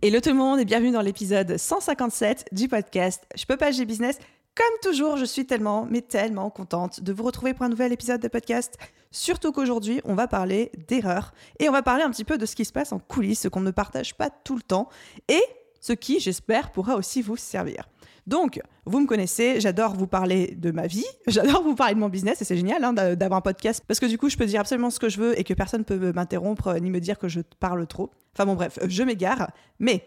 Hello tout le monde et bienvenue dans l'épisode 157 du podcast Je peux pas, j'ai business. Comme toujours, je suis tellement, mais tellement contente de vous retrouver pour un nouvel épisode de podcast. Surtout qu'aujourd'hui, on va parler d'erreurs et on va parler un petit peu de ce qui se passe en coulisses, ce qu'on ne partage pas tout le temps et ce qui, j'espère, pourra aussi vous servir. Donc, vous me connaissez, j'adore vous parler de ma vie, j'adore vous parler de mon business et c'est génial hein, d'avoir un podcast parce que du coup, je peux dire absolument ce que je veux et que personne ne peut m'interrompre ni me dire que je parle trop. Enfin bon, bref, je m'égare, mais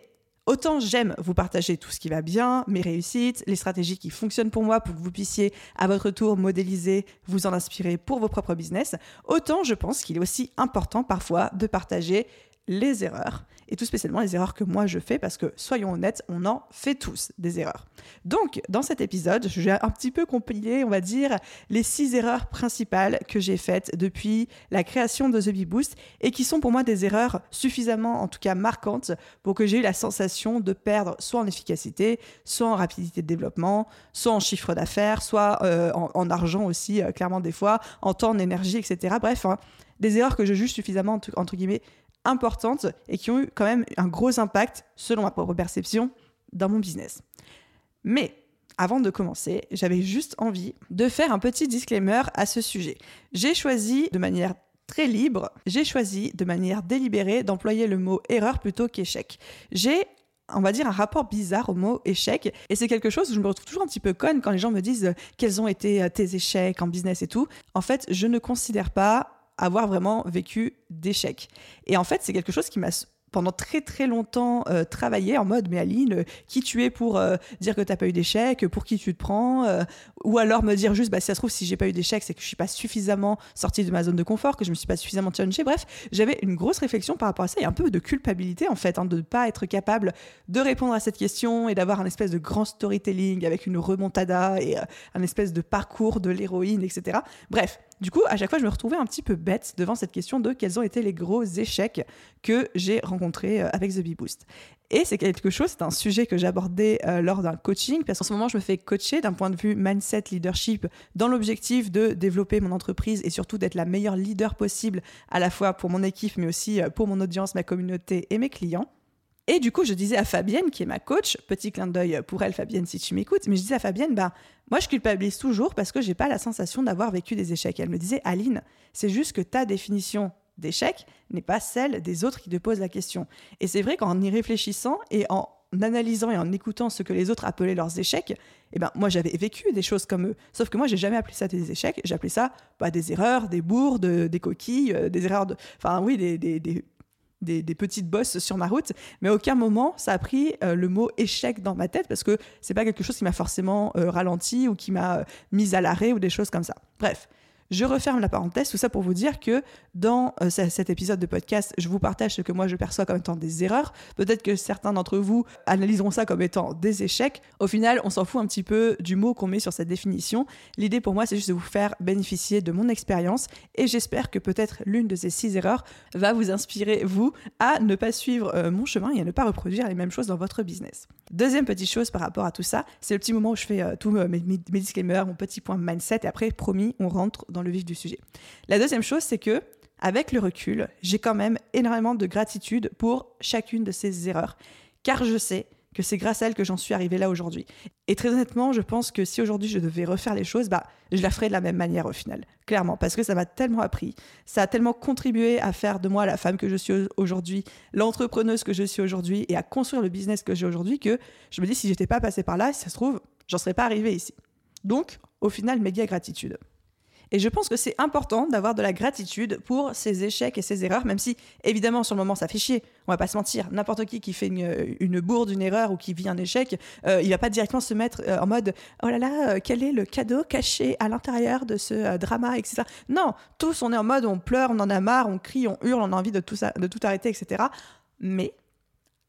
Autant j'aime vous partager tout ce qui va bien, mes réussites, les stratégies qui fonctionnent pour moi pour que vous puissiez à votre tour modéliser, vous en inspirer pour vos propres business, autant je pense qu'il est aussi important parfois de partager les erreurs, et tout spécialement les erreurs que moi je fais, parce que soyons honnêtes, on en fait tous des erreurs. Donc, dans cet épisode, j'ai un petit peu compilé, on va dire, les six erreurs principales que j'ai faites depuis la création de The Bee Boost, et qui sont pour moi des erreurs suffisamment, en tout cas marquantes, pour que j'ai eu la sensation de perdre soit en efficacité, soit en rapidité de développement, soit en chiffre d'affaires, soit euh, en, argent aussi, euh, clairement des fois, en temps, en énergie, etc. Bref, hein, des erreurs que je juge suffisamment, entre guillemets, importantes et qui ont eu quand même un gros impact, selon ma propre perception, dans mon business. Mais avant de commencer, j'avais juste envie de faire un petit disclaimer à ce sujet. J'ai choisi de manière très libre, j'ai choisi de manière délibérée d'employer le mot erreur plutôt qu'échec. J'ai on va dire un rapport bizarre au mot échec et c'est quelque chose où je me retrouve toujours un petit peu conne quand les gens me disent quels ont été tes échecs en business et tout. En fait, je ne considère pas avoir vraiment vécu d'échecs. Et en fait, c'est quelque chose qui m'a pendant très très longtemps euh, travaillé en mode mais Aline euh, qui tu es pour euh, dire que tu n'as pas eu d'échec pour qui tu te prends ou alors me dire juste bah si ça se trouve si j'ai pas eu d'échec c'est que je suis pas suffisamment sortie de ma zone de confort que je me suis pas suffisamment challengée bref j'avais une grosse réflexion par rapport à ça et un peu de culpabilité en fait hein, de ne pas être capable de répondre à cette question et d'avoir un espèce de grand storytelling avec une remontada et un espèce de parcours de l'héroïne etc bref du coup, à chaque fois, je me retrouvais un petit peu bête devant cette question de quels ont été les gros échecs que j'ai rencontrés euh, avec The Bee Boost. Et c'est quelque chose, c'est un sujet que abordé euh, lors d'un coaching, parce qu'en ce moment, je me fais coacher d'un point de vue mindset, leadership, dans l'objectif de développer mon entreprise et surtout d'être la meilleure leader possible, à la fois pour mon équipe, mais aussi euh, pour mon audience, ma communauté et mes clients. Et du coup, je disais à Fabienne, qui est ma coach, petit clin d'œil pour elle, Fabienne, si tu m'écoutes, mais je disais à Fabienne, bah, moi, je culpabilise toujours parce que j'ai pas la sensation d'avoir vécu des échecs. elle me disait, Aline, c'est juste que ta définition d'échec n'est pas celle des autres qui te posent la question. Et c'est vrai qu'en y réfléchissant et en analysant et en écoutant ce que les autres appelaient leurs échecs, eh ben moi j'avais vécu des choses comme eux. Sauf que moi j'ai jamais appelé ça des échecs, appelé ça bah, des erreurs, des bourdes, des coquilles, euh, des erreurs de, enfin oui, des des, petites bosses sur ma route, mais à aucun moment ça a pris euh, le mot échec dans ma tête parce que c'est pas quelque chose qui m'a forcément euh, ralenti ou qui m'a euh, mise à l'arrêt ou des choses comme ça. Bref, je referme la parenthèse, tout ça pour vous dire que dans euh, cet épisode de podcast, je vous partage ce que moi je perçois comme étant des erreurs. Peut-être que certains d'entre vous analyseront ça comme étant des échecs. Au final, on s'en fout un petit peu du mot qu'on met sur cette définition. L'idée pour moi, c'est juste de vous faire bénéficier de mon expérience et j'espère que peut-être l'une de ces six erreurs va vous inspirer, vous, à ne pas suivre euh, mon chemin et à ne pas reproduire les mêmes choses dans votre business. Deuxième petite chose par rapport à tout ça, c'est le petit moment où je fais euh, tous mes, mes disclaimers, mon petit point mindset et après, promis, on rentre dans le vif du sujet. La deuxième chose, c'est que, avec le recul, j'ai quand même énormément de gratitude pour chacune de ces erreurs, car je sais que c'est grâce à elles que j'en suis arrivée là aujourd'hui. Et très honnêtement, je pense que si aujourd'hui je devais refaire les choses, bah, je la ferais de la même manière au final, clairement, parce que ça m'a tellement appris, ça a tellement contribué à faire de moi la femme que je suis aujourd'hui, l'entrepreneuse que je suis aujourd'hui et à construire le business que j'ai aujourd'hui que je me dis si j'étais pas passée par là, si ça se trouve, j'en serais pas arrivée ici. Donc, au final, méga gratitude. Et je pense que c'est important d'avoir de la gratitude pour ses échecs et ses erreurs, même si évidemment sur le moment ça fait chier. On va pas se mentir. N'importe qui qui fait une, bourde, une erreur ou qui vit un échec, euh, il va pas directement se mettre euh, en mode oh là là, euh, quel est le cadeau caché à l'intérieur de ce drama, etc. Non, tous on est en mode on pleure, on en a marre, on crie, on hurle, on a envie de tout arrêter, etc. Mais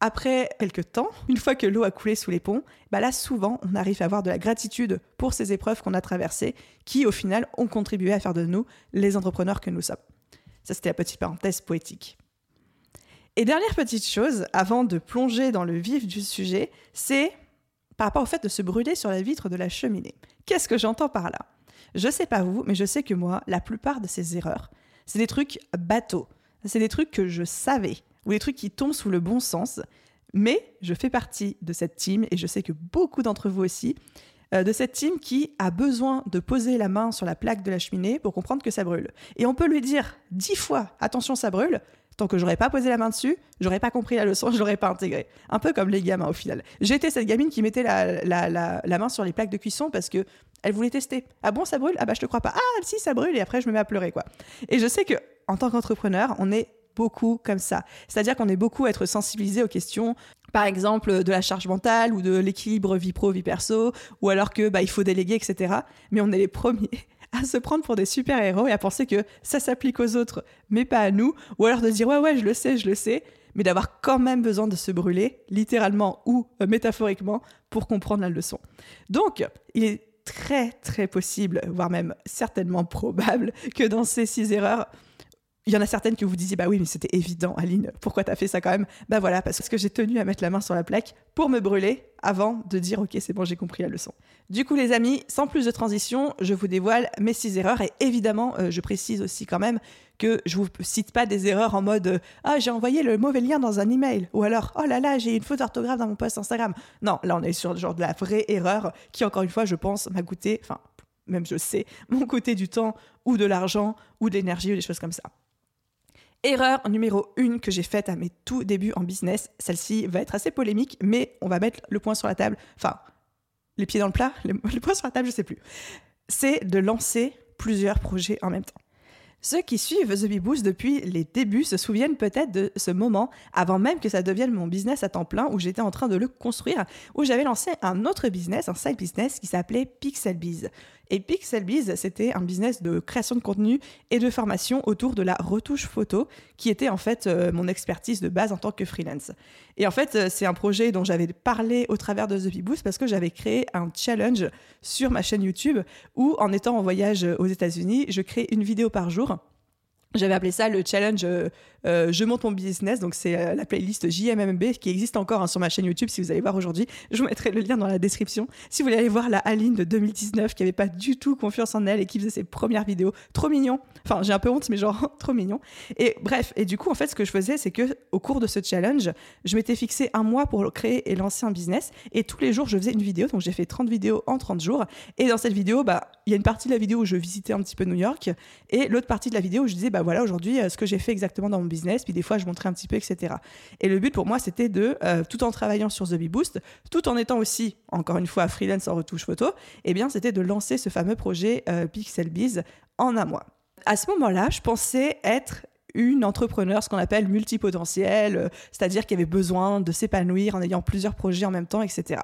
après quelques temps, une fois que l'eau a coulé sous les ponts, bah là souvent on arrive à avoir de la gratitude pour ces épreuves qu'on a traversées, qui au final ont contribué à faire de nous les entrepreneurs que nous sommes. Ça c'était la petite parenthèse poétique. Et dernière petite chose, avant de plonger dans le vif du sujet, c'est par rapport au fait de se brûler sur la vitre de la cheminée. Qu'est-ce que j'entends par là? Je sais pas vous, mais je sais que moi, la plupart de ces erreurs, c'est des trucs bateaux. C'est des trucs que je savais, ou des trucs qui tombent sous le bon sens. Mais je fais partie de cette team, et je sais que beaucoup d'entre vous aussi, euh, de cette team qui a besoin de poser la main sur la plaque de la cheminée pour comprendre que ça brûle. Et on peut lui dire dix fois, attention, ça brûle, tant que j'aurais pas posé la main dessus, j'aurais pas compris la leçon, je l'aurais pas intégré. Un peu comme les gamins au final. J'étais cette gamine qui mettait la, la, main sur les plaques de cuisson parce que elle voulait tester. Ah bon, ça brûle? Ah bah je te crois pas. Ah si, ça brûle et après je me mets à pleurer quoi. Et je sais que en tant qu'entrepreneur, on est beaucoup comme ça. C'est-à-dire qu'on est beaucoup à être sensibilisé aux questions, par exemple, de la charge mentale ou de l'équilibre vie pro, vie perso, ou alors que bah, il faut déléguer, etc. Mais on est les premiers à se prendre pour des super-héros et à penser que ça s'applique aux autres, mais pas à nous, ou alors de dire ouais, ouais, je le sais, je le sais, mais d'avoir quand même besoin de se brûler, littéralement ou euh, métaphoriquement, pour comprendre la leçon. Donc, il est très très possible, voire même certainement probable, que dans ces six erreurs, il y en a certaines que vous disiez, bah oui, mais c'était évident, Aline, pourquoi t'as fait ça quand même? Bah voilà, parce que j'ai tenu à mettre la main sur la plaque pour me brûler avant de dire, ok, c'est bon, j'ai compris la leçon. Du coup, les amis, sans plus de transition, je vous dévoile mes six erreurs et évidemment, euh, je précise aussi quand même que je vous cite pas des erreurs en mode ah j'ai envoyé le mauvais lien dans un email ou alors oh là là j'ai une faute d'orthographe dans mon post Instagram. Non, là on est sur le genre de la vraie erreur qui encore une fois je pense m'a coûté, enfin même je sais, m'ont coûté du temps ou de l'argent ou de l'énergie ou des choses comme ça. Erreur numéro une que j'ai faite à mes tout débuts en business. Celle-ci va être assez polémique, mais on va mettre le point sur la table. Enfin, les pieds dans le plat, le, point sur la table, je sais plus. C'est de lancer plusieurs projets en même temps. Ceux qui suivent The Bee Boost depuis les débuts se souviennent peut-être de ce moment, avant même que ça devienne mon business à temps plein, où j'étais en train de le construire, où j'avais lancé un autre business, un side business qui s'appelait Pixelbiz. Et Pixelbiz, c'était un business de création de contenu et de formation autour de la retouche photo, qui était en fait euh, mon expertise de base en tant que freelance. Et en fait, euh, c'est un projet dont j'avais parlé au travers de The Boost parce que j'avais créé un challenge sur ma chaîne YouTube où, en étant en voyage aux États-Unis, je crée une vidéo par jour j'avais appelé ça le challenge euh, euh, Je monte mon business. Donc, c'est euh, la playlist JMMB qui existe encore hein, sur ma chaîne YouTube. Si vous allez voir aujourd'hui, je vous mettrai le lien dans la description. Si vous voulez aller voir la Aline de 2019 qui avait pas du tout confiance en elle et qui faisait ses premières vidéos, trop mignon. Enfin, j'ai un peu honte, mais genre trop mignon. Et bref, et du coup, en fait, ce que je faisais, c'est que au cours de ce challenge, je m'étais fixé un mois pour créer et lancer un business. Et tous les jours, je faisais une vidéo. Donc, j'ai fait 30 vidéos en 30 jours. Et dans cette vidéo, bah, il y a une partie de la vidéo où je visitais un petit peu New York et l'autre partie de la vidéo où je disais, bah voilà, aujourd'hui, euh, ce que j'ai fait exactement dans mon business. Puis des fois, je montrais un petit peu, etc. Et le but pour moi, c'était de, euh, tout en travaillant sur The Bee Boost, tout en étant aussi, encore une fois, freelance en retouche photo, eh bien, c'était de lancer ce fameux projet euh, Pixel Biz en un mois. À ce moment-là, je pensais être une entrepreneur, ce qu'on appelle multipotentielle, c'est-à-dire qui avait besoin de s'épanouir en ayant plusieurs projets en même temps, etc.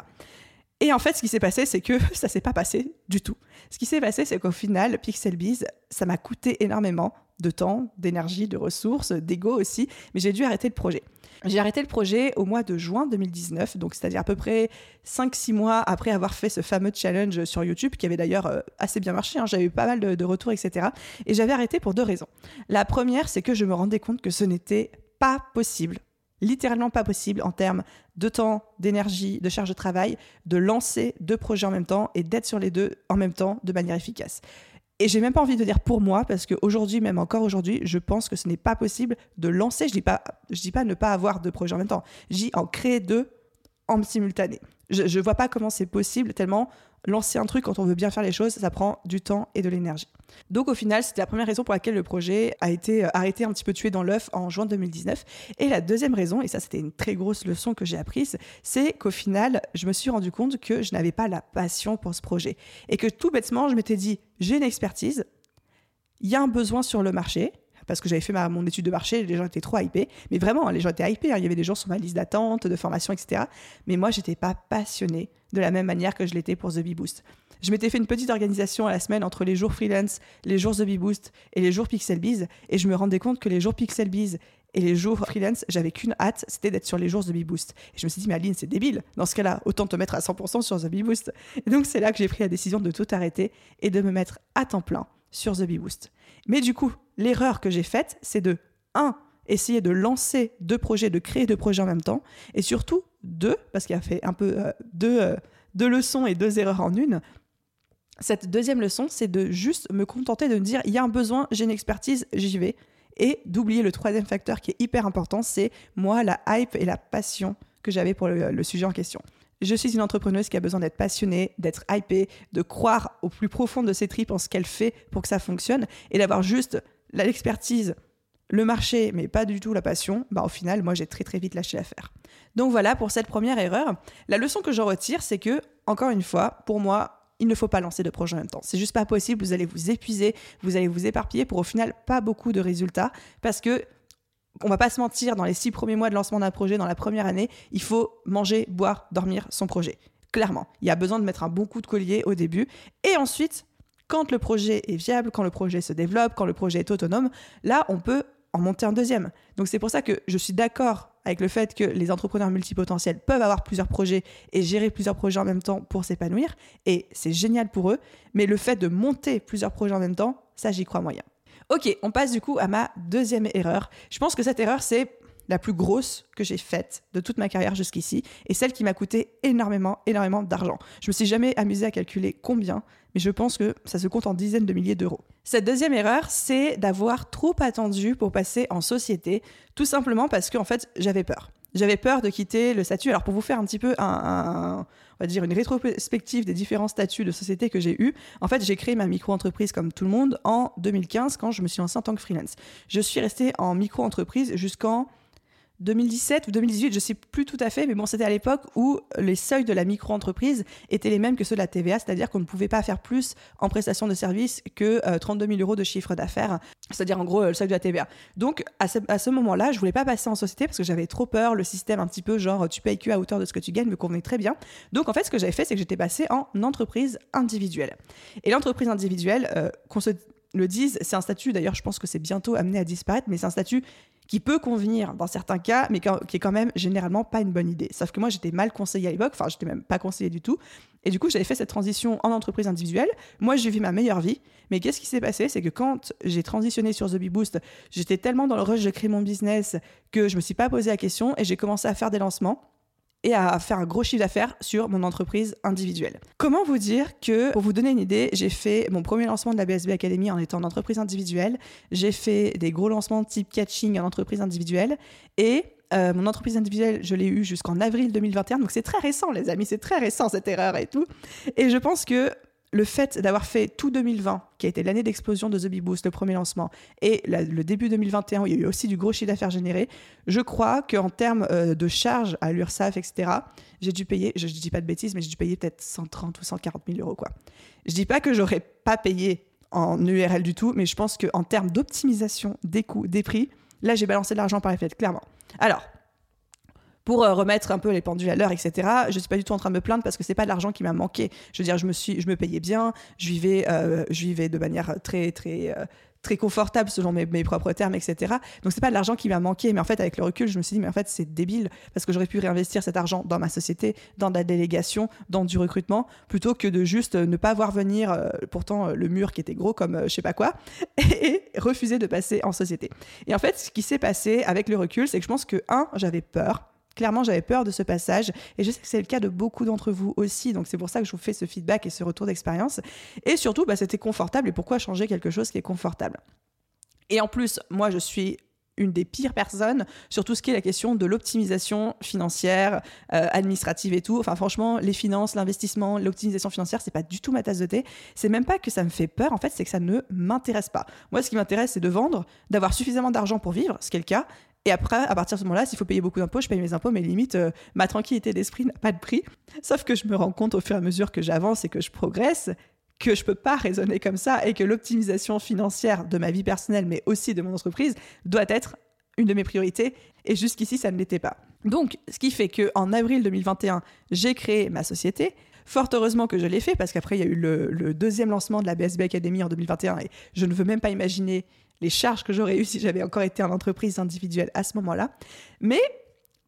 Et en fait, ce qui s'est passé, c'est que ça s'est pas passé du tout. Ce qui s'est passé, c'est qu'au final, Pixelbiz, ça m'a coûté énormément de temps, d'énergie, de ressources, d'ego aussi, mais j'ai dû arrêter le projet. J'ai arrêté le projet au mois de juin 2019, donc c'est-à-dire à peu près 5-6 mois après avoir fait ce fameux challenge sur YouTube, qui avait d'ailleurs euh, assez bien marché, hein. j'avais eu pas mal de, de retours, etc. Et j'avais arrêté pour deux raisons. La première, c'est que je me rendais compte que ce n'était pas possible littéralement pas possible en termes de temps, d'énergie, de charge de travail, de lancer deux projets en même temps et d'être sur les deux en même temps de manière efficace. Et j'ai même pas envie de dire pour moi, parce qu'aujourd'hui, même encore aujourd'hui, je pense que ce n'est pas possible de lancer. Je dis pas, dis pas ne pas avoir deux projets en même temps. Dis en créer deux en simultané. Je, ne vois pas comment c'est possible tellement lancer un truc quand on veut bien faire les choses, ça prend du temps et de l'énergie. Donc au final, c'était la première raison pour laquelle le projet a été euh, arrêté un petit peu tué dans l'œuf en juin 2019. Et la deuxième raison, et ça c'était une très grosse leçon que j'ai apprise, c'est qu'au final, je me suis rendu compte que je n'avais pas la passion pour ce projet. Et que tout bêtement, je m'étais dit, j'ai une expertise, il y a un besoin sur le marché, parce que j'avais fait mon étude de marché, les gens étaient trop hypés. Mais vraiment, les gens étaient hypés. Hein. Il y avait des gens sur ma liste d'attente, de formation, etc. Mais moi, j'étais pas passionnée de la même manière que je l'étais pour The Bee Boost. Je m'étais fait une petite organisation à la semaine entre les jours freelance, les jours The Bee Boost et les jours Pixel Biz, et je me rendais compte que les jours Pixel Biz Et les jours freelance, j'avais qu'une hâte, c'était d'être sur les jours The Bee Boost. Et je me suis dit, mais Aline, c'est débile. Dans ce cas-là, autant te mettre à 100% sur The Bee Boost. Et donc, c'est là que j'ai pris la décision de tout arrêter et de me mettre à temps plein sur The Bee Boost. Mais du coup, l'erreur que j'ai faite, c'est de 1. Essayer de lancer deux projets, de créer deux projets en même temps. Et surtout, deux, parce qu'il a fait un peu euh, deux, euh, deux leçons et deux erreurs en une. Cette deuxième leçon, c'est de juste me contenter de me dire il y a un besoin, j'ai une expertise, j'y vais. Et d'oublier le troisième facteur qui est hyper important, c'est moi, la hype et la passion que j'avais pour le, sujet en question. Je suis une entrepreneuse qui a besoin d'être passionnée, d'être hypée, de croire au plus profond de ses tripes en ce qu'elle fait pour que ça fonctionne et d'avoir juste l'expertise, le marché, mais pas du tout la passion. Bah, au final, moi, j'ai très très vite lâché l'affaire. Donc voilà pour cette première erreur. La leçon que j'en retire, c'est que, encore une fois, pour moi, il ne faut pas lancer de projets en même temps. C'est juste pas possible. Vous allez vous épuiser, vous allez vous éparpiller pour au final pas beaucoup de résultats parce que on va pas se mentir, dans les six premiers mois de lancement d'un projet, dans la première année, il faut manger, boire, dormir son projet. Clairement, il y a besoin de mettre un bon coup de collier au début. Et ensuite, quand le projet est viable, quand le projet se développe, quand le projet est autonome, là, on peut en monter un deuxième. Donc c'est pour ça que je suis d'accord avec le fait que les entrepreneurs multipotentiels peuvent avoir plusieurs projets et gérer plusieurs projets en même temps pour s'épanouir. Et c'est génial pour eux. Mais le fait de monter plusieurs projets en même temps, ça, j'y crois moyen. Ok, on passe du coup à ma deuxième erreur. Je pense que cette erreur, c'est la plus grosse que j'ai faite de toute ma carrière jusqu'ici et celle qui m'a coûté énormément, énormément d'argent. Je me suis jamais amusée à calculer combien, mais je pense que ça se compte en dizaines de milliers d'euros. Cette deuxième erreur, c'est d'avoir trop attendu pour passer en société, tout simplement parce qu'en fait, j'avais peur. J'avais peur de quitter le statut. Alors pour vous faire un petit peu un, une rétrospective des différents statuts de société que j'ai eu, en fait j'ai créé ma micro-entreprise comme tout le monde en 2015 quand je me suis lancée en tant que freelance. Je suis restée en micro-entreprise jusqu'en 2017 ou 2018, je sais plus tout à fait, mais bon, c'était à l'époque où les seuils de la micro-entreprise étaient les mêmes que ceux de la TVA, c'est-à-dire qu'on ne pouvait pas faire plus en prestation de services que 32 euh, 000 euros de chiffre d'affaires, c'est-à-dire en gros le seuil de la TVA. Donc à ce, moment-là, je voulais pas passer en société parce que j'avais trop peur, le système un petit peu genre tu payes que à hauteur de ce que tu gagnes me convenait très bien. Donc en fait, ce que j'avais fait, c'est que j'étais passée en entreprise individuelle. Et l'entreprise individuelle, euh, qu'on se le dise, c'est un statut, d'ailleurs je pense que c'est bientôt amené à disparaître, mais c'est un statut qui peut convenir dans certains cas, mais qui est quand même généralement pas une bonne idée. Sauf que moi, j'étais mal conseillée à l'époque, enfin, j'étais même pas conseillée du tout. Et du coup, j'avais fait cette transition en entreprise individuelle. Moi, j'ai vu ma meilleure vie. Mais qu'est-ce qui s'est passé? C'est que quand j'ai transitionné sur The Bee Boost, j'étais tellement dans le rush de créer mon business que je me suis pas posé la question et j'ai commencé à faire des lancements et à faire un gros chiffre d'affaires sur mon entreprise individuelle. Comment vous dire que, pour vous donner une idée, j'ai fait mon premier lancement de la BSB Academy en étant en entreprise individuelle, j'ai fait des gros lancements type catching en entreprise individuelle et euh, mon entreprise individuelle, je l'ai eu jusqu'en avril 2021, donc c'est très récent les amis, c'est très récent cette erreur et tout. Et je pense que le fait d'avoir fait tout 2020, qui a été l'année d'explosion de The Bee Boost, le premier lancement, et le début 2021, où il y a eu aussi du gros chiffre d'affaires généré, je crois qu'en termes euh, de charges à l'URSSAF, etc., j'ai dû payer, je ne dis pas de bêtises, mais j'ai dû payer peut-être 130 ou 140 000 euros. Quoi. Je dis pas que j'aurais pas payé en URL du tout, mais je pense qu'en termes d'optimisation des coûts, des prix, là, j'ai balancé de l'argent par les fenêtres, clairement. Alors, pour euh, remettre un peu les pendules à l'heure, etc. Je suis pas du tout en train de me plaindre parce que c'est pas de l'argent qui m'a manqué. Je veux dire, je me suis, je me payais bien, je vivais, euh, je vivais de manière très, très, euh, très confortable selon mes, propres termes, etc. Donc c'est pas de l'argent qui m'a manqué, mais en fait avec le recul, je me suis dit mais en fait c'est débile parce que j'aurais pu réinvestir cet argent dans ma société, dans de la délégation, dans du recrutement, plutôt que de juste ne pas voir venir pourtant le mur qui était gros comme je sais pas quoi et refuser de passer en société. Et en fait, ce qui s'est passé avec le recul, c'est que je pense que un, j'avais peur Clairement, j'avais peur de ce passage et je sais que c'est le cas de beaucoup d'entre vous aussi. Donc c'est pour ça que je vous fais ce feedback et ce retour d'expérience. Et surtout, bah, c'était confortable. Et pourquoi changer quelque chose qui est confortable? Et en plus, moi, je suis une des pires personnes sur tout ce qui est la question de l'optimisation financière, euh, administrative et tout. Enfin, franchement, les finances, l'investissement, l'optimisation financière, c'est pas du tout ma tasse de thé. C'est même pas que ça me fait peur, en fait, c'est que ça ne m'intéresse pas. Moi, ce qui m'intéresse, c'est de vendre, d'avoir suffisamment d'argent pour vivre, ce qui est le cas, et après, à partir de ce moment-là, s'il faut payer beaucoup d'impôts, je paye mes impôts, mais limite, euh, ma tranquillité d'esprit n'a pas de prix. Sauf que je me rends compte au fur et à mesure que j'avance et que je progresse que je peux pas raisonner comme ça et que l'optimisation financière de ma vie personnelle, mais aussi de mon entreprise, doit être une de mes priorités. Et jusqu'ici, ça ne l'était pas. Donc, ce qui fait que en avril 2021, j'ai créé ma société. Fort heureusement que je l'ai fait parce qu'après, il y a eu le, deuxième lancement de la BSB Academy en 2021 et je ne veux même pas imaginer les charges que j'aurais eues si j'avais encore été en entreprise individuelle à ce moment-là. Mais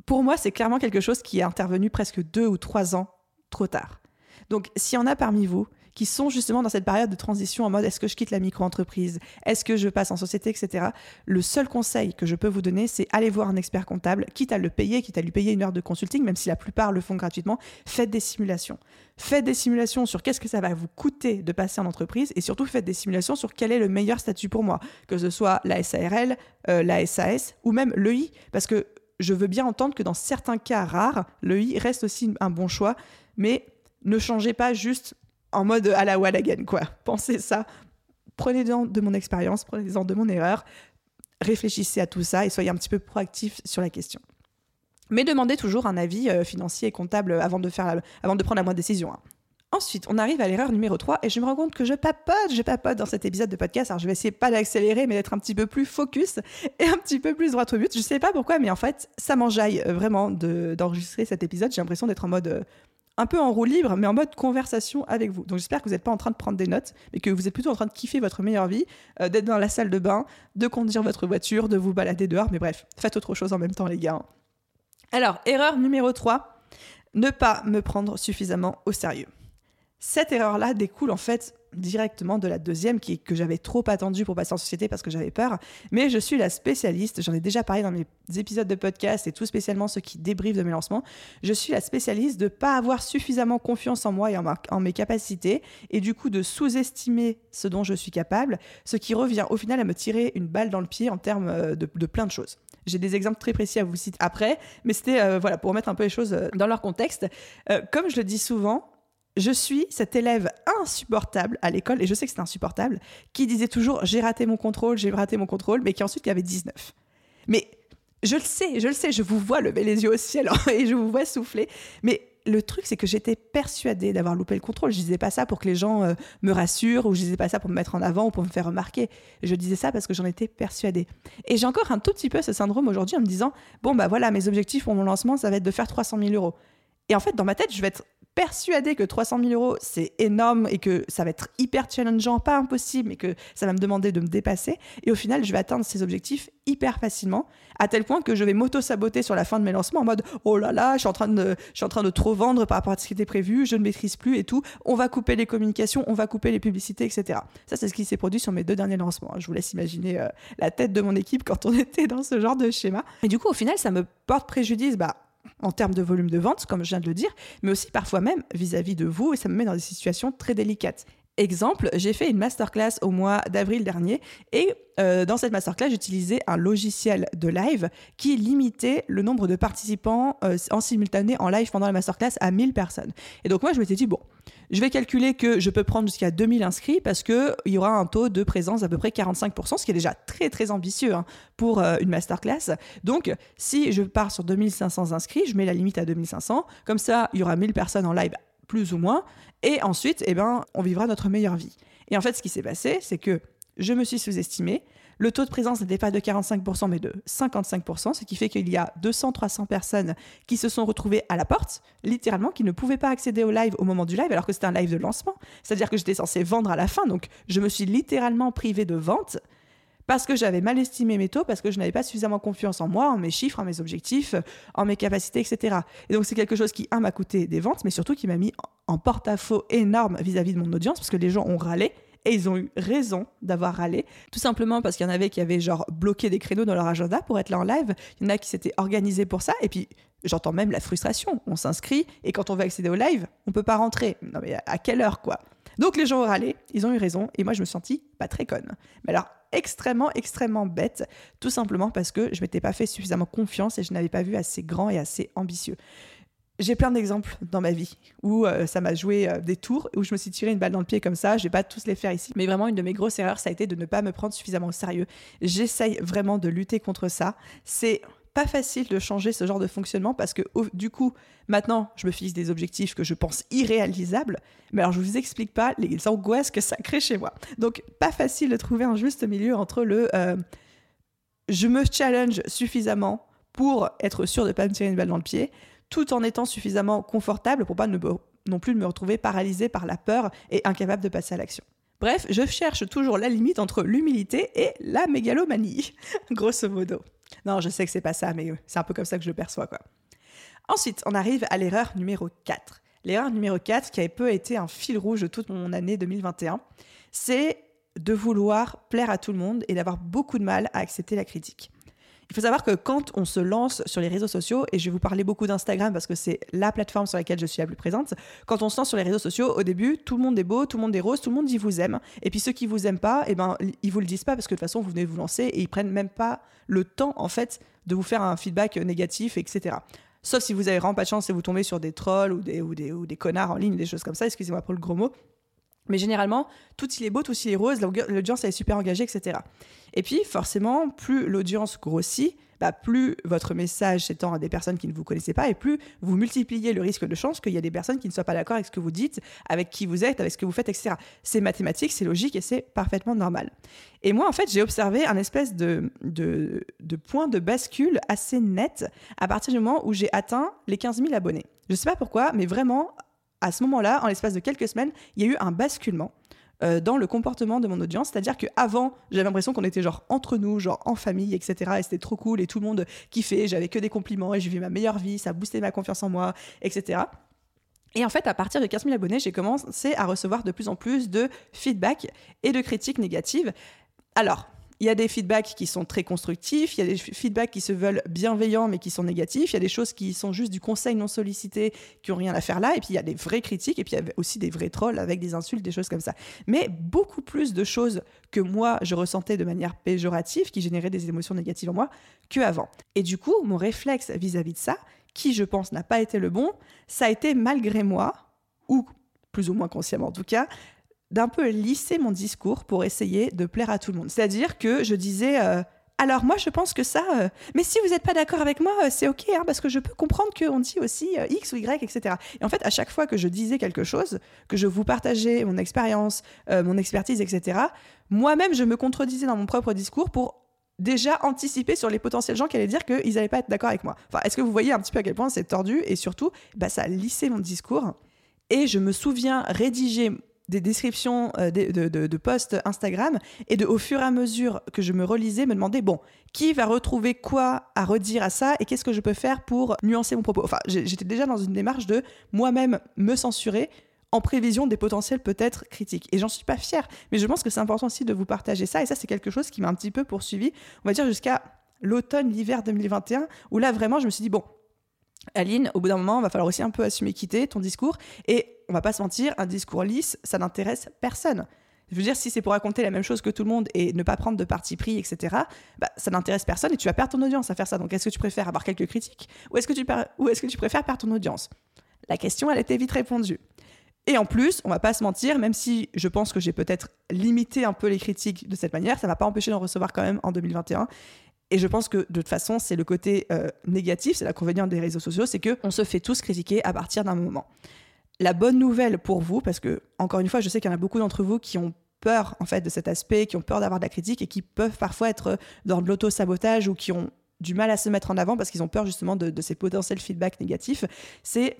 pour moi, c'est clairement quelque chose qui est intervenu presque deux ou trois ans trop tard. Donc, s'il y en a parmi vous qui sont justement dans cette période de transition en mode est-ce que je quitte la micro-entreprise, est-ce que je passe en société, etc. Le seul conseil que je peux vous donner, c'est aller voir un expert comptable, quitte à le payer, quitte à lui payer une heure de consulting, même si la plupart le font gratuitement, faites des simulations. Faites des simulations sur qu'est-ce que ça va vous coûter de passer en entreprise et surtout faites des simulations sur quel est le meilleur statut pour moi, que ce soit la SARL, euh, la SAS ou même l'EI, parce que je veux bien entendre que dans certains cas rares, l'EI reste aussi un bon choix, mais ne changez pas juste en mode à la Wallagan, quoi. Pensez ça. Prenez-en de mon expérience, prenez-en de mon erreur, réfléchissez à tout ça et soyez un petit peu proactif sur la question. Mais demandez toujours un avis euh, financier et comptable avant de, faire avant de prendre la moindre décision. Hein. Ensuite, on arrive à l'erreur numéro 3 et je me rends compte que je papote, je papote dans cet épisode de podcast. Alors, je vais essayer pas d'accélérer, mais d'être un petit peu plus focus et un petit peu plus droit au but. Je sais pas pourquoi, mais en fait, ça m'enjaille euh, vraiment d'enregistrer cet épisode. J'ai l'impression d'être en mode euh, un peu en roue libre, mais en mode conversation avec vous. Donc j'espère que vous n'êtes pas en train de prendre des notes, mais que vous êtes plutôt en train de kiffer votre meilleure vie, euh, d'être dans la salle de bain, de conduire votre voiture, de vous balader dehors, mais bref, faites autre chose en même temps les gars. Alors, erreur numéro 3, ne pas me prendre suffisamment au sérieux. Cette erreur-là découle en fait directement de la deuxième qui, que j'avais trop attendu pour passer en société parce que j'avais peur. Mais je suis la spécialiste, j'en ai déjà parlé dans mes épisodes de podcast et tout spécialement ceux qui débriefent de mes lancements. Je suis la spécialiste de ne pas avoir suffisamment confiance en moi et en, mes capacités et du coup de sous-estimer ce dont je suis capable, ce qui revient au final à me tirer une balle dans le pied en termes euh, de, plein de choses. J'ai des exemples très précis à vous citer après, mais c'était euh, voilà pour remettre un peu les choses euh, dans leur contexte. comme je le dis souvent, je suis cet élève insupportable à l'école, et je sais que c'est insupportable, qui disait toujours j'ai raté mon contrôle, j'ai raté mon contrôle, mais qui ensuite avait 19. Mais je le sais, je le sais, je vous vois lever les yeux au ciel et je vous vois souffler, mais le truc, c'est que j'étais persuadée d'avoir loupé le contrôle. Je disais pas ça pour que les gens euh, me rassurent ou je disais pas ça pour me mettre en avant ou pour me faire remarquer. Je disais ça parce que j'en étais persuadée. Et j'ai encore un tout petit peu ce syndrome aujourd'hui en me disant bon, bah voilà, mes objectifs pour mon lancement, ça va être de faire 300 000 euros. Et en fait, dans ma tête, je vais être persuadée que 300 000 euros, c'est énorme et que ça va être hyper challengeant, pas impossible, mais que ça va me demander de me dépasser. Et au final, je vais atteindre ces objectifs hyper facilement, à tel point que je vais m'auto-saboter sur la fin de mes lancements en mode Oh là là, je suis, en train de, je suis en train de trop vendre par rapport à ce qui était prévu, je ne maîtrise plus et tout. On va couper les communications, on va couper les publicités, etc. Ça, c'est ce qui s'est produit sur mes deux derniers lancements. Je vous laisse imaginer euh, la tête de mon équipe quand on était dans ce genre de schéma. Et du coup, au final, ça me porte préjudice. Bah, en termes de volume de vente, comme je viens de le dire, mais aussi parfois même vis-à-vis de vous, et ça me met dans des situations très délicates. Exemple, j'ai fait une masterclass au mois d'avril dernier et euh, dans cette masterclass, j'utilisais un logiciel de live qui limitait le nombre de participants euh, en simultané en live pendant la masterclass à 1000 personnes. Et donc moi, je m'étais dit, bon, je vais calculer que je peux prendre jusqu'à 2000 inscrits parce qu'il y aura un taux de présence d'à peu près 45%, ce qui est déjà très très ambitieux hein, pour euh, une masterclass. Donc si je pars sur 2500 inscrits, je mets la limite à 2500, comme ça, il y aura 1000 personnes en live plus ou moins, et ensuite, eh ben, on vivra notre meilleure vie. Et en fait, ce qui s'est passé, c'est que je me suis sous-estimée. Le taux de présence n'était pas de 45%, mais de 55%, ce qui fait qu'il y a 200-300 personnes qui se sont retrouvées à la porte, littéralement, qui ne pouvaient pas accéder au live au moment du live, alors que c'était un live de lancement. C'est-à-dire que j'étais censée vendre à la fin, donc je me suis littéralement privée de vente parce que j'avais mal estimé mes taux, parce que je n'avais pas suffisamment confiance en moi, en mes chiffres, en mes objectifs, en mes capacités, etc. Et donc c'est quelque chose qui, un, m'a coûté des ventes, mais surtout qui m'a mis en porte-à-faux énorme vis-à-vis de mon audience, parce que les gens ont râlé. Et ils ont eu raison d'avoir râlé, tout simplement parce qu'il y en avait qui avaient genre bloqué des créneaux dans leur agenda pour être là en live. Il y en a qui s'étaient organisés pour ça. Et puis j'entends même la frustration. On s'inscrit et quand on veut accéder au live, on peut pas rentrer. Non mais à quelle heure quoi? Donc les gens ont râlé, ils ont eu raison et moi je me sentis pas très conne. Mais alors extrêmement, extrêmement bête, tout simplement parce que je m'étais pas fait suffisamment confiance et je n'avais pas vu assez grand et assez ambitieux. J'ai plein d'exemples dans ma vie où euh, ça m'a joué euh, des tours, où je me suis tiré une balle dans le pied comme ça. Je vais pas tous les faire ici, mais vraiment une de mes grosses erreurs, ça a été de ne pas me prendre suffisamment au sérieux. J'essaye vraiment de lutter contre ça. C'est pas facile de changer ce genre de fonctionnement parce que du coup, maintenant, je me fixe des objectifs que je pense irréalisables, mais alors je vous explique pas les angoisses que ça crée chez moi. Donc, pas facile de trouver un juste milieu entre le euh, je me challenge suffisamment pour être sûr de pas me tirer une balle dans le pied, tout en étant suffisamment confortable pour pas non plus me retrouver paralysée par la peur et incapable de passer à l'action. Bref, je cherche toujours la limite entre l'humilité et la mégalomanie, grosso modo. Non, je sais que c'est pas ça, mais c'est un peu comme ça que je le perçois, quoi. Ensuite, on arrive à l'erreur numéro 4. L'erreur numéro 4, qui a peu été un fil rouge de toute mon année 2021, c'est de vouloir plaire à tout le monde et d'avoir beaucoup de mal à accepter la critique. Il faut savoir que quand on se lance sur les réseaux sociaux, et je vais vous parler beaucoup d'Instagram parce que c'est la plateforme sur laquelle je suis la plus présente, quand on se lance sur les réseaux sociaux, au début, tout le monde est beau, tout le monde est rose, tout le monde dit vous aime. Et puis ceux qui vous aiment pas, eh ben, ils vous le disent pas parce que de toute façon, vous venez vous lancer et ils prennent même pas le temps, en fait, de vous faire un feedback négatif, etc. Sauf si vous avez vraiment pas de chance et vous tombez sur des trolls ou des, ou des, ou des connards en ligne, des choses comme ça, excusez-moi pour le gros mot. Mais généralement, tout il est beau, tout il est rose, l'audience est super engagée, etc. Et puis, forcément, plus l'audience grossit, bah, plus votre message s'étend à des personnes qui ne vous connaissez pas et plus vous multipliez le risque de chance qu'il y a des personnes qui ne soient pas d'accord avec ce que vous dites, avec qui vous êtes, avec ce que vous faites, etc. C'est mathématique, c'est logique et c'est parfaitement normal. Et moi, en fait, j'ai observé un espèce de point de bascule assez net à partir du moment où j'ai atteint les 15 000 abonnés. Je ne sais pas pourquoi, mais vraiment, à ce moment-là, en l'espace de quelques semaines, il y a eu un basculement. Euh, dans le comportement de mon audience. C'est-à-dire qu'avant, j'avais l'impression qu'on était genre entre nous, genre en famille, etc. Et c'était trop cool et tout le monde kiffait. J'avais que des compliments et j'ai vu ma meilleure vie. Ça boostait ma confiance en moi, etc. Et en fait, à partir de 15 000 abonnés, j'ai commencé à recevoir de plus en plus de feedback et de critiques négatives. Alors, il y a des feedbacks qui sont très constructifs, il y a des feedbacks qui se veulent bienveillants mais qui sont négatifs, il y a des choses qui sont juste du conseil non sollicité qui ont rien à faire là, et puis il y a des vraies critiques, et puis il y a aussi des vrais trolls avec des insultes, des choses comme ça. Mais beaucoup plus de choses que moi je ressentais de manière péjorative, qui généraient des émotions négatives en moi, que avant. Et du coup, mon réflexe vis-à-vis -vis de ça, qui je pense n'a pas été le bon, ça a été malgré moi, ou plus ou moins consciemment en tout cas, d'un peu lisser mon discours pour essayer de plaire à tout le monde. C'est-à-dire que je disais, euh, alors moi je pense que ça, euh, mais si vous n'êtes pas d'accord avec moi, euh, c'est ok, hein, parce que je peux comprendre qu'on dit aussi X ou Y, etc. Et en fait, à chaque fois que je disais quelque chose, que je vous partageais mon expérience, mon expertise, etc., moi-même je me contredisais dans mon propre discours pour déjà anticiper sur les potentiels gens qui allaient dire qu'ils n'allaient pas être d'accord avec moi. Enfin, est-ce que vous voyez un petit peu à quel point c'est tordu et surtout, bah, ça a lissé mon discours. Et je me souviens rédiger des descriptions euh, de, posts Instagram et de, au fur et à mesure que je me relisais, me demander, bon, qui va retrouver quoi à redire à ça et qu'est-ce que je peux faire pour nuancer mon propos? Enfin, j'étais déjà dans une démarche de moi-même me censurer en prévision des potentiels peut-être critiques. Et j'en suis pas fière, mais je pense que c'est important aussi de vous partager ça. Et ça, c'est quelque chose qui m'a un petit peu poursuivi, on va dire jusqu'à l'automne, l'hiver 2021, où là, vraiment, je me suis dit, bon, Aline, au bout d'un moment, il va falloir aussi un peu assumer quitter ton discours. Et on va pas se mentir, un discours lisse, ça n'intéresse personne. Je veux dire, si c'est pour raconter la même chose que tout le monde et ne pas prendre de parti pris, etc., bah, ça n'intéresse personne et tu vas perdre ton audience à faire ça. Donc, est-ce que tu préfères avoir quelques critiques ou est-ce que, tu est-ce que tu préfères perdre ton audience? La question, elle était vite répondue. Et en plus, on va pas se mentir, même si je pense que j'ai peut-être limité un peu les critiques de cette manière, ça va pas empêcher d'en recevoir quand même en 2021. Et je pense que de toute façon, c'est le côté euh, négatif, c'est l'inconvénient des réseaux sociaux, c'est qu'on se fait tous critiquer à partir d'un moment. La bonne nouvelle pour vous, parce que encore une fois, je sais qu'il y en a beaucoup d'entre vous qui ont peur en fait de cet aspect, qui ont peur d'avoir de la critique et qui peuvent parfois être dans de l'auto-sabotage ou qui ont du mal à se mettre en avant parce qu'ils ont peur justement de, ces potentiels feedbacks négatifs, c'est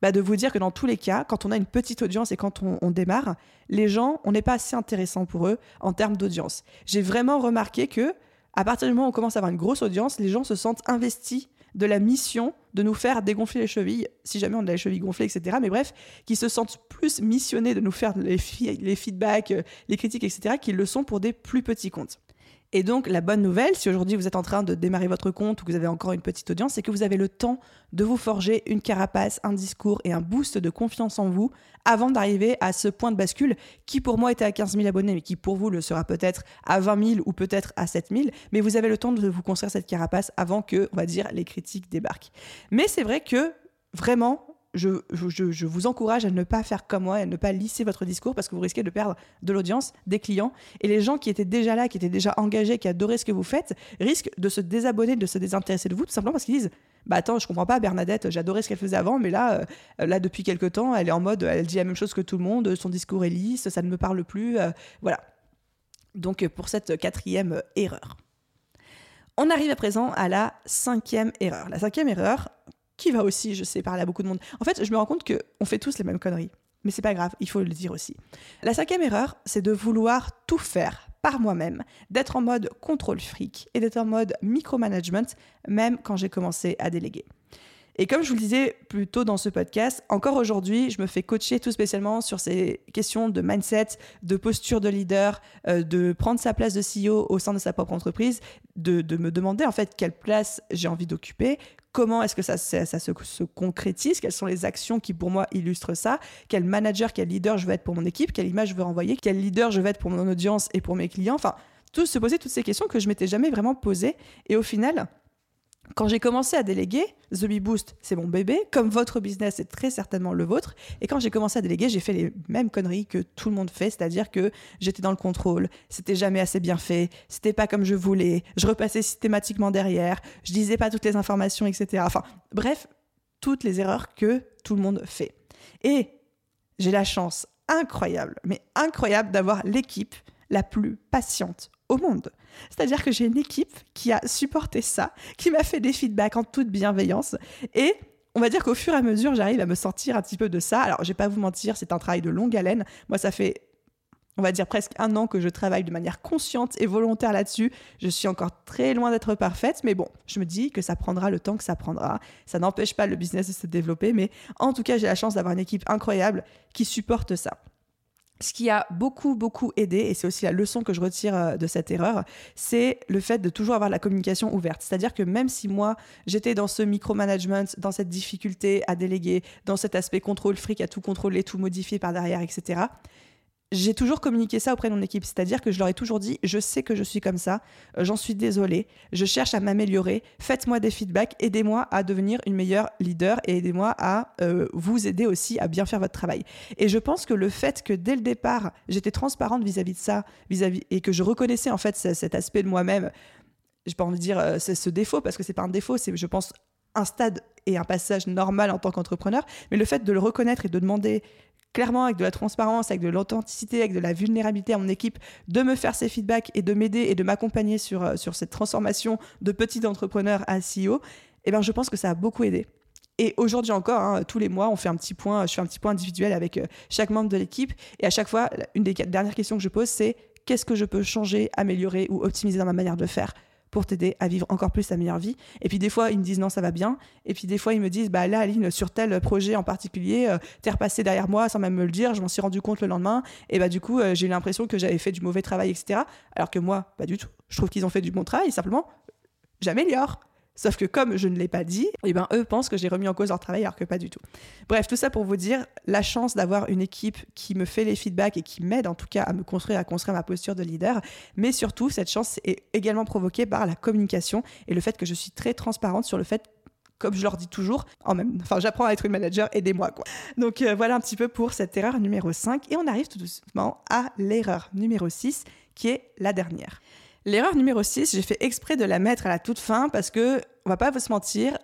bah, de vous dire que dans tous les cas, quand on a une petite audience et quand on, on démarre, les gens, on n'est pas assez intéressant pour eux en termes d'audience. J'ai vraiment remarqué que à partir du moment où on commence à avoir une grosse audience, les gens se sentent investis de la mission de nous faire dégonfler les chevilles, si jamais on a les chevilles gonflées, etc. Mais bref, qui se sentent plus missionnés de nous faire les, les feedbacks, euh, les critiques, etc., qu'ils le sont pour des plus petits comptes. Et donc, la bonne nouvelle, si aujourd'hui vous êtes en train de démarrer votre compte ou que vous avez encore une petite audience, c'est que vous avez le temps de vous forger une carapace, un discours et un boost de confiance en vous avant d'arriver à ce point de bascule qui, pour moi, était à 15 000 abonnés, mais qui, pour vous, le sera peut-être à 20 000 ou peut-être à 7 000. Mais vous avez le temps de vous construire cette carapace avant que, on va dire, les critiques débarquent. Mais c'est vrai que, vraiment, je, vous encourage à ne pas faire comme moi, à ne pas lisser votre discours parce que vous risquez de perdre de l'audience, des clients. Et les gens qui étaient déjà là, qui étaient déjà engagés, qui adoraient ce que vous faites, risquent de se désabonner, de se désintéresser de vous, tout simplement parce qu'ils disent Bah attends, je comprends pas, Bernadette, j'adorais ce qu'elle faisait avant, mais là, euh, là, depuis quelques temps, elle est en mode, elle dit la même chose que tout le monde, son discours est lisse, ça ne me parle plus. Euh, voilà. Donc, pour cette quatrième erreur. On arrive à présent à la cinquième erreur. La cinquième erreur, qui va aussi, je sais, parler à beaucoup de monde. En fait, je me rends compte qu'on fait tous les mêmes conneries. Mais c'est pas grave, il faut le dire aussi. La cinquième erreur, c'est de vouloir tout faire par moi-même, d'être en mode contrôle fric et d'être en mode micromanagement, même quand j'ai commencé à déléguer. Et comme je vous le disais plus tôt dans ce podcast, encore aujourd'hui, je me fais coacher tout spécialement sur ces questions de mindset, de posture de leader, euh, de prendre sa place de CEO au sein de sa propre entreprise, de, me demander en fait quelle place j'ai envie d'occuper, comment est-ce que ça, ça, se, se, concrétise, quelles sont les actions qui pour moi illustrent ça, quel manager, quel leader je veux être pour mon équipe, quelle image je veux renvoyer, quel leader je veux être pour mon audience et pour mes clients. Enfin, tout se poser toutes ces questions que je m'étais jamais vraiment posées. Et au final, quand j'ai commencé à déléguer, The Bee Boost, c'est mon bébé, comme votre business est très certainement le vôtre. Et quand j'ai commencé à déléguer, j'ai fait les mêmes conneries que tout le monde fait, c'est-à-dire que j'étais dans le contrôle, c'était jamais assez bien fait, c'était pas comme je voulais, je repassais systématiquement derrière, je disais pas toutes les informations, etc. Enfin, bref, toutes les erreurs que tout le monde fait. Et j'ai la chance incroyable, mais incroyable d'avoir l'équipe la plus patiente au monde. C'est-à-dire que j'ai une équipe qui a supporté ça, qui m'a fait des feedbacks en toute bienveillance et on va dire qu'au fur et à mesure, j'arrive à me sortir un petit peu de ça. Alors, je vais pas vous mentir, c'est un travail de longue haleine. Moi, ça fait on va dire presque un an que je travaille de manière consciente et volontaire là-dessus. Je suis encore très loin d'être parfaite, mais bon, je me dis que ça prendra le temps que ça prendra. Ça n'empêche pas le business de se développer, mais en tout cas, j'ai la chance d'avoir une équipe incroyable qui supporte ça. Ce qui a beaucoup, beaucoup aidé, et c'est aussi la leçon que je retire euh, de cette erreur, c'est le fait de toujours avoir la communication ouverte. C'est-à-dire que même si moi, j'étais dans ce micromanagement, dans cette difficulté à déléguer, dans cet aspect contrôle fric, à tout contrôler, tout modifier par derrière, etc., j'ai toujours communiqué ça auprès de mon équipe, c'est-à-dire que je leur ai toujours dit, je sais que je suis comme ça, euh, j'en suis désolée, je cherche à m'améliorer, faites-moi des feedbacks, aidez-moi à devenir une meilleure leader et aidez-moi à euh, vous aider aussi à bien faire votre travail. Et je pense que le fait que dès le départ, j'étais transparente vis-à-vis de ça, vis-à-vis et que je reconnaissais en fait cet aspect de moi-même, je pas envie de dire euh, ce défaut parce que c'est pas un défaut, c'est je pense un stade et un passage normal en tant qu'entrepreneur, mais le fait de le reconnaître et de demander clairement avec de la transparence, avec de l'authenticité, avec de la vulnérabilité à mon équipe, de me faire ces feedbacks et de m'aider et de m'accompagner sur, euh, sur cette transformation de petit entrepreneur à CEO, eh ben, je pense que ça a beaucoup aidé. Et aujourd'hui encore, hein, tous les mois, on fait un petit point, je fais un petit point individuel avec euh, chaque membre de l'équipe. Et à chaque fois, une des dernières questions que je pose, c'est qu'est-ce que je peux changer, améliorer ou optimiser dans ma manière de faire? Pour t'aider à vivre encore plus ta meilleure vie. Et puis des fois, ils me disent non, ça va bien. Et puis des fois, ils me disent bah là, Aline, sur tel projet en particulier, euh, t'es repassé derrière moi sans même me le dire. Je m'en suis rendu compte le lendemain. Et bah du coup, euh, j'ai eu l'impression que j'avais fait du mauvais travail, etc. Alors que moi, pas du tout. Je trouve qu'ils ont fait du bon travail. Simplement, j'améliore. Sauf que comme je ne l'ai pas dit, eh ben, eux pensent que j'ai remis en cause leur travail alors que pas du tout. Bref, tout ça pour vous dire la chance d'avoir une équipe qui me fait les feedbacks et qui m'aide en tout cas à me construire, à construire ma posture de leader. Mais surtout, cette chance est également provoquée par la communication et le fait que je suis très transparente sur le fait comme je leur dis toujours, enfin, j'apprends à être une manager, aidez-moi, quoi. Donc euh, voilà un petit peu pour cette erreur numéro 5. Et on arrive tout doucement à l'erreur numéro 6, qui est la dernière. L'erreur numéro 6, j'ai fait exprès de la mettre à la toute fin parce que, on va pas vous mentir,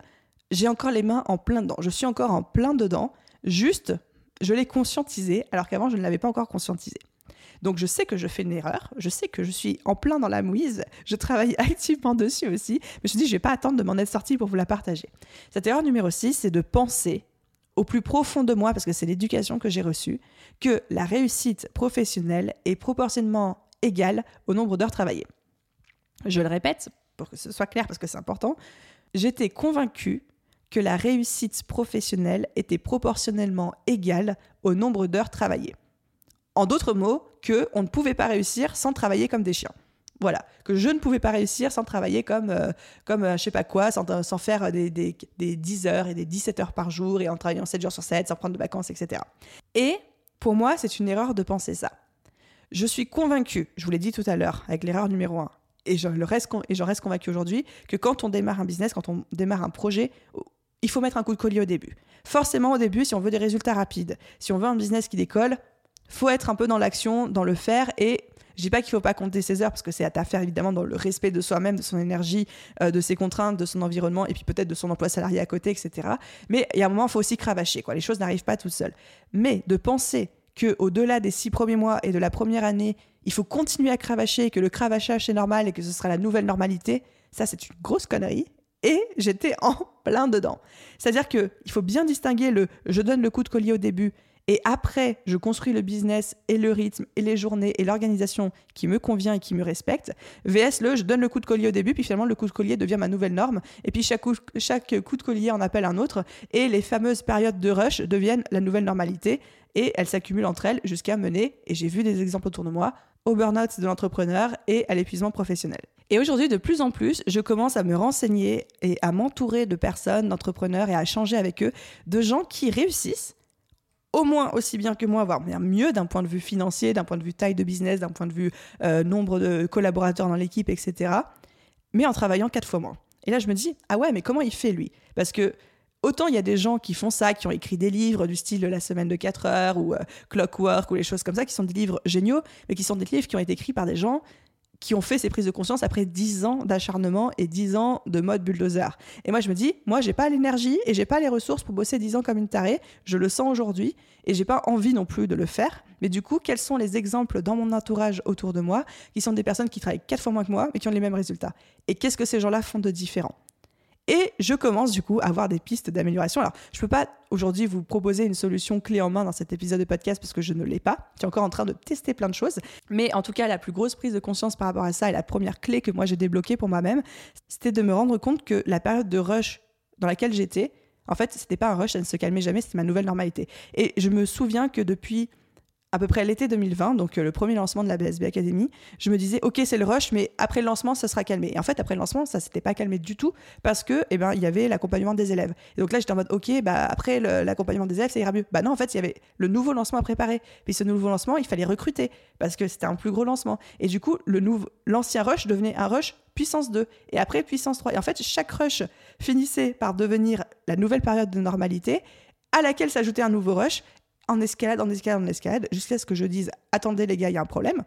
j'ai encore les mains en plein dedans. Je suis encore en plein dedans. Juste, je l'ai conscientisé alors qu'avant, je ne l'avais pas encore conscientisé. Donc je sais que je fais une erreur, je sais que je suis en plein dans la mouise, je travaille activement dessus aussi, mais je me dis, je vais pas attendre de m'en être sortie pour vous la partager. Cette erreur numéro 6, c'est de penser au plus profond de moi, parce que c'est l'éducation que j'ai reçue, que la réussite professionnelle est proportionnellement égale au nombre d'heures travaillées. Je le répète pour que ce soit clair parce que c'est important. J'étais convaincue que la réussite professionnelle était proportionnellement égale au nombre d'heures travaillées. En d'autres mots, que on ne pouvait pas réussir sans travailler comme des chiens. Voilà, que je ne pouvais pas réussir sans travailler comme, euh, comme euh, je sais pas quoi, sans, sans faire des, des, des, 10 heures et des 17 heures par jour et en travaillant 7 jours sur 7, sans prendre de vacances, etc. Et pour moi, c'est une erreur de penser ça. Je suis convaincue, je vous l'ai dit tout à l'heure, avec l'erreur numéro 1, et j'en reste, reste convaincu aujourd'hui que quand on démarre un business, quand on démarre un projet, il faut mettre un coup de collier au début. Forcément, au début, si on veut des résultats rapides, si on veut un business qui décolle, faut être un peu dans l'action, dans le faire. Et je dis pas qu'il faut pas compter ses heures parce que c'est à faire évidemment dans le respect de soi-même, de son énergie, euh, de ses contraintes, de son environnement et puis peut-être de son emploi salarié à côté, etc. Mais il y a un moment, il faut aussi cravacher. Quoi. Les choses n'arrivent pas toutes seules. Mais de penser que au-delà des six premiers mois et de la première année, il faut continuer à cravacher, que le cravachage c'est normal et que ce sera la nouvelle normalité, ça c'est une grosse connerie. Et j'étais en plein dedans. C'est-à-dire qu'il faut bien distinguer le je donne le coup de collier au début et après, je construis le business et le rythme et les journées et l'organisation qui me convient et qui me respecte. VS le, je donne le coup de collier au début, puis finalement le coup de collier devient ma nouvelle norme. Et puis chaque coup, chaque coup de collier en appelle un autre. Et les fameuses périodes de rush deviennent la nouvelle normalité. Et elles s'accumulent entre elles jusqu'à mener, et j'ai vu des exemples autour de moi, au burn-out de l'entrepreneur et à l'épuisement professionnel. Et aujourd'hui, de plus en plus, je commence à me renseigner et à m'entourer de personnes, d'entrepreneurs et à changer avec eux, de gens qui réussissent au moins aussi bien que moi, voire mieux d'un point de vue financier, d'un point de vue taille de business, d'un point de vue euh, nombre de collaborateurs dans l'équipe, etc. Mais en travaillant quatre fois moins. Et là, je me dis, ah ouais, mais comment il fait lui? Parce que autant il y a des gens qui font ça, qui ont écrit des livres du style La semaine de 4 heures ou euh, Clockwork ou les choses comme ça, qui sont des livres géniaux, mais qui sont des livres qui ont été écrits par des gens qui ont fait ces prises de conscience après 10 ans d'acharnement et 10 ans de mode bulldozer. Et moi, je me dis, moi, j'ai pas l'énergie et j'ai pas les ressources pour bosser 10 ans comme une tarée. Je le sens aujourd'hui et j'ai pas envie non plus de le faire. Mais du coup, quels sont les exemples dans mon entourage autour de moi qui sont des personnes qui travaillent 4 fois moins que moi mais qui ont les mêmes résultats? Et qu'est-ce que ces gens-là font de différent? Et je commence du coup à avoir des pistes d'amélioration. Alors, je ne peux pas aujourd'hui vous proposer une solution clé en main dans cet épisode de podcast parce que je ne l'ai pas. Je suis encore en train de tester plein de choses. Mais en tout cas, la plus grosse prise de conscience par rapport à ça et la première clé que moi j'ai débloquée pour moi-même, c'était de me rendre compte que la période de rush dans laquelle j'étais, en fait, c'était pas un rush, ça ne se calmait jamais, c'était ma nouvelle normalité. Et je me souviens que depuis à peu près l'été 2020, donc euh, le premier lancement de la BSB Academy, je me disais, OK, c'est le rush, mais après le lancement, ça sera calmé. Et en fait, après le lancement, ça s'était pas calmé du tout parce que, eh ben, il y avait l'accompagnement des élèves. Et donc là, j'étais en mode, OK, bah, après l'accompagnement des élèves, ça ira mieux. Bah non, en fait, il y avait le nouveau lancement à préparer. Puis ce nouveau lancement, il fallait recruter parce que c'était un plus gros lancement. Et du coup, le nouveau, l'ancien rush devenait un rush puissance 2 et après puissance 3. Et en fait, chaque rush finissait par devenir la nouvelle période de normalité à laquelle s'ajoutait un nouveau rush en escalade, en escalade, en escalade, jusqu'à ce que je dise attendez les gars, il y a un problème.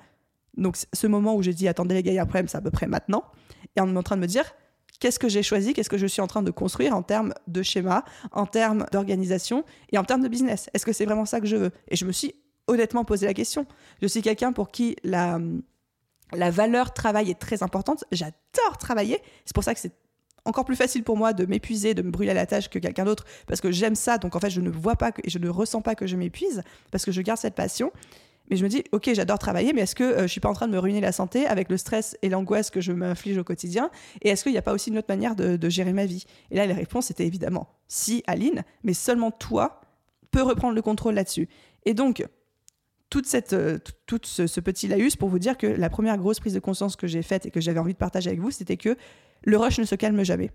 Donc ce moment où je dis attendez les gars, il y a un problème, c'est à peu près maintenant. Et on est en train de me dire qu'est-ce que j'ai choisi, qu'est-ce que je suis en train de construire en termes de schéma, en termes d'organisation et en termes de business? Est-ce que c'est vraiment ça que je veux? Et je me suis honnêtement posé la question. Je suis quelqu'un pour qui la, la valeur travail est très importante. J'adore travailler. C'est pour ça que c'est encore plus facile pour moi de m'épuiser, de me brûler à la tâche que quelqu'un d'autre, parce que j'aime ça. Donc en fait, je ne vois pas et je ne ressens pas que je m'épuise, parce que je garde cette passion. Mais je me dis, ok, j'adore travailler, mais est-ce que je euh, je suis pas en train de me ruiner la santé avec le stress et l'angoisse que je m'inflige au quotidien? Et est-ce qu'il n'y a pas aussi une autre manière de, gérer ma vie? Et là, les réponses étaient évidemment si, Aline, mais seulement toi peux reprendre le contrôle là-dessus. Et donc, toute cette, euh, tout ce, petit laïus pour vous dire que la première grosse prise de conscience que j'ai faite et que j'avais envie de partager avec vous, c'était que le rush ne se calme jamais.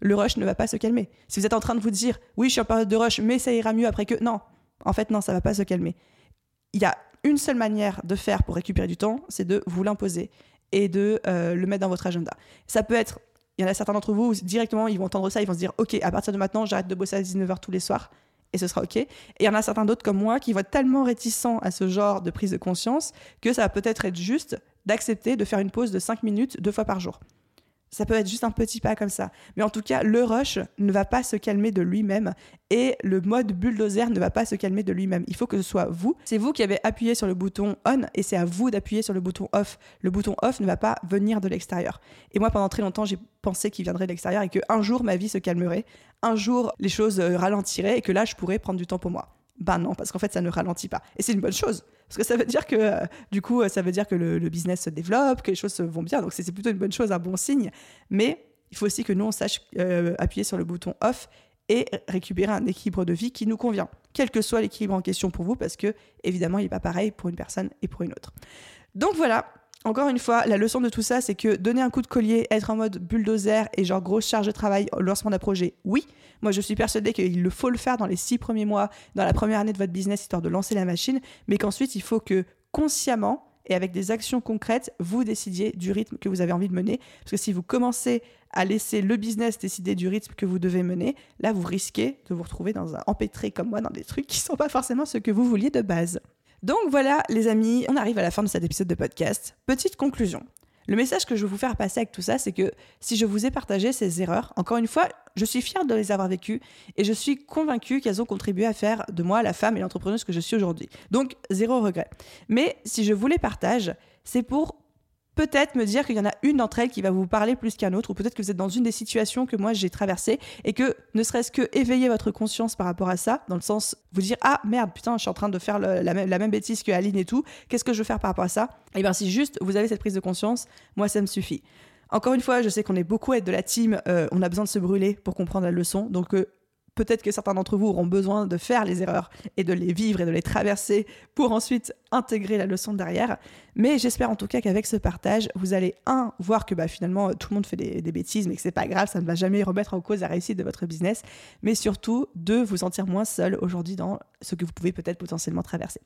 Le rush ne va pas se calmer. Si vous êtes en train de vous dire, oui, je suis en période de rush, mais ça ira mieux après que. Non, en fait, non, ça va pas se calmer. Il y a une seule manière de faire pour récupérer du temps, c'est de vous l'imposer et de euh, le mettre dans votre agenda. Ça peut être, il y en a certains d'entre vous, directement, ils vont entendre ça, ils vont se dire, OK, à partir de maintenant, j'arrête de bosser à 19h tous les soirs et ce sera OK. Et il y en a certains d'autres comme moi qui vont être tellement réticents à ce genre de prise de conscience que ça va peut-être être juste d'accepter de faire une pause de 5 minutes deux fois par jour. Ça peut être juste un petit pas comme ça. Mais en tout cas, le rush ne va pas se calmer de lui-même et le mode bulldozer ne va pas se calmer de lui-même. Il faut que ce soit vous. C'est vous qui avez appuyé sur le bouton on et c'est à vous d'appuyer sur le bouton off. Le bouton off ne va pas venir de l'extérieur. Et moi, pendant très longtemps, j'ai pensé qu'il viendrait de l'extérieur et qu'un jour, ma vie se calmerait. Un jour, les choses euh, ralentiraient et que là, je pourrais prendre du temps pour moi. Ben non, parce qu'en fait, ça ne ralentit pas. Et c'est une bonne chose. Parce que ça veut dire que, euh, du coup, euh, ça veut dire que le, business se développe, que les choses vont bien. Donc, c'est plutôt une bonne chose, un bon signe. Mais il faut aussi que nous, on sache euh, appuyer sur le bouton off et récupérer un équilibre de vie qui nous convient, quel que soit l'équilibre en question pour vous, parce que, évidemment, il n'est pas pareil pour une personne et pour une autre. Donc voilà, encore une fois, la leçon de tout ça, c'est que donner un coup de collier, être en mode bulldozer et genre grosse charge de travail au lancement d'un projet, oui. Moi, je suis persuadée qu'il le faut le faire dans les six premiers mois, dans la première année de votre business, histoire de lancer la machine, mais qu'ensuite, il faut que consciemment et avec des actions concrètes, vous décidiez du rythme que vous avez envie de mener. Parce que si vous commencez à laisser le business décider du rythme que vous devez mener, là, vous risquez de vous retrouver dans un empêtré comme moi dans des trucs qui ne sont pas forcément ce que vous vouliez de base. Donc voilà, les amis, on arrive à la fin de cet épisode de podcast. Petite conclusion. Le message que je veux vous faire passer avec tout ça, c'est que si je vous ai partagé ces erreurs, encore une fois, je suis fière de les avoir vécues et je suis convaincue qu'elles ont contribué à faire de moi la femme et l'entrepreneuse que je suis aujourd'hui. Donc, zéro regret. Mais si je vous les partage, c'est pour peut-être me dire qu'il y en a une d'entre elles qui va vous parler plus qu'un autre, ou peut-être que vous êtes dans une des situations que moi j'ai traversées, et que ne serait-ce que éveiller votre conscience par rapport à ça, dans le sens vous dire ah merde putain je suis en train de faire la, même, bêtise que Aline et tout, qu'est-ce que je veux faire par rapport à ça? Et bien si juste vous avez cette prise de conscience, moi ça me suffit. Encore une fois, je sais qu'on est beaucoup à être de la team, euh, on a besoin de se brûler pour comprendre la leçon, donc euh, Peut-être que certains d'entre vous auront besoin de faire les erreurs et de les vivre et de les traverser pour ensuite intégrer la leçon derrière. Mais j'espère en tout cas qu'avec ce partage, vous allez, un, voir que bah, finalement tout le monde fait des, bêtises, mais que c'est pas grave, ça ne va jamais remettre en cause la réussite de votre business. Mais surtout, deux, vous sentir moins seul aujourd'hui dans ce que vous pouvez peut-être potentiellement traverser.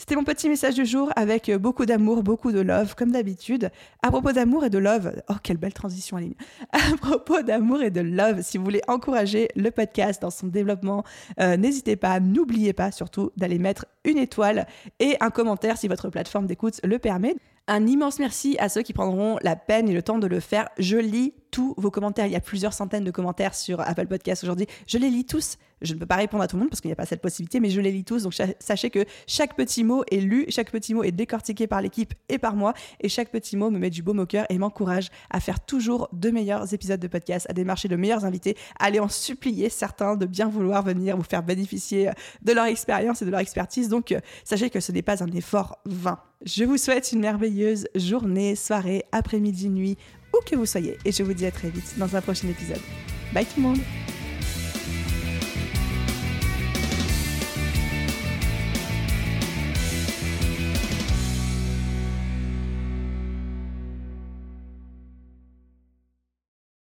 C'était mon petit message du jour avec beaucoup d'amour, beaucoup de love, comme d'habitude. À propos d'amour et de love, oh, quelle belle transition, Aline. À propos d'amour et de love, si vous voulez encourager le podcast dans son développement, euh, n'hésitez pas, n'oubliez pas surtout d'aller mettre une étoile et un commentaire si votre plateforme d'écoute le permet. Un immense merci à ceux qui prendront la peine et le temps de le faire. Je lis tous vos commentaires. Il y a plusieurs centaines de commentaires sur Apple Podcast aujourd'hui. Je les lis tous. Je ne peux pas répondre à tout le monde parce qu'il n'y a pas cette possibilité, mais je les lis tous. Donc sachez que chaque petit mot est lu, chaque petit mot est décortiqué par l'équipe et par moi. Et chaque petit mot me met du beau au cœur et m'encourage à faire toujours de meilleurs épisodes de podcast, à démarcher de meilleurs invités, à aller en supplier certains de bien vouloir venir vous faire bénéficier de leur expérience et de leur expertise. Donc sachez que ce n'est pas un effort vain. Je vous souhaite une merveilleuse journée, soirée, après-midi, nuit, où que vous soyez. Et je vous dis à très vite dans un prochain épisode. Bye tout le monde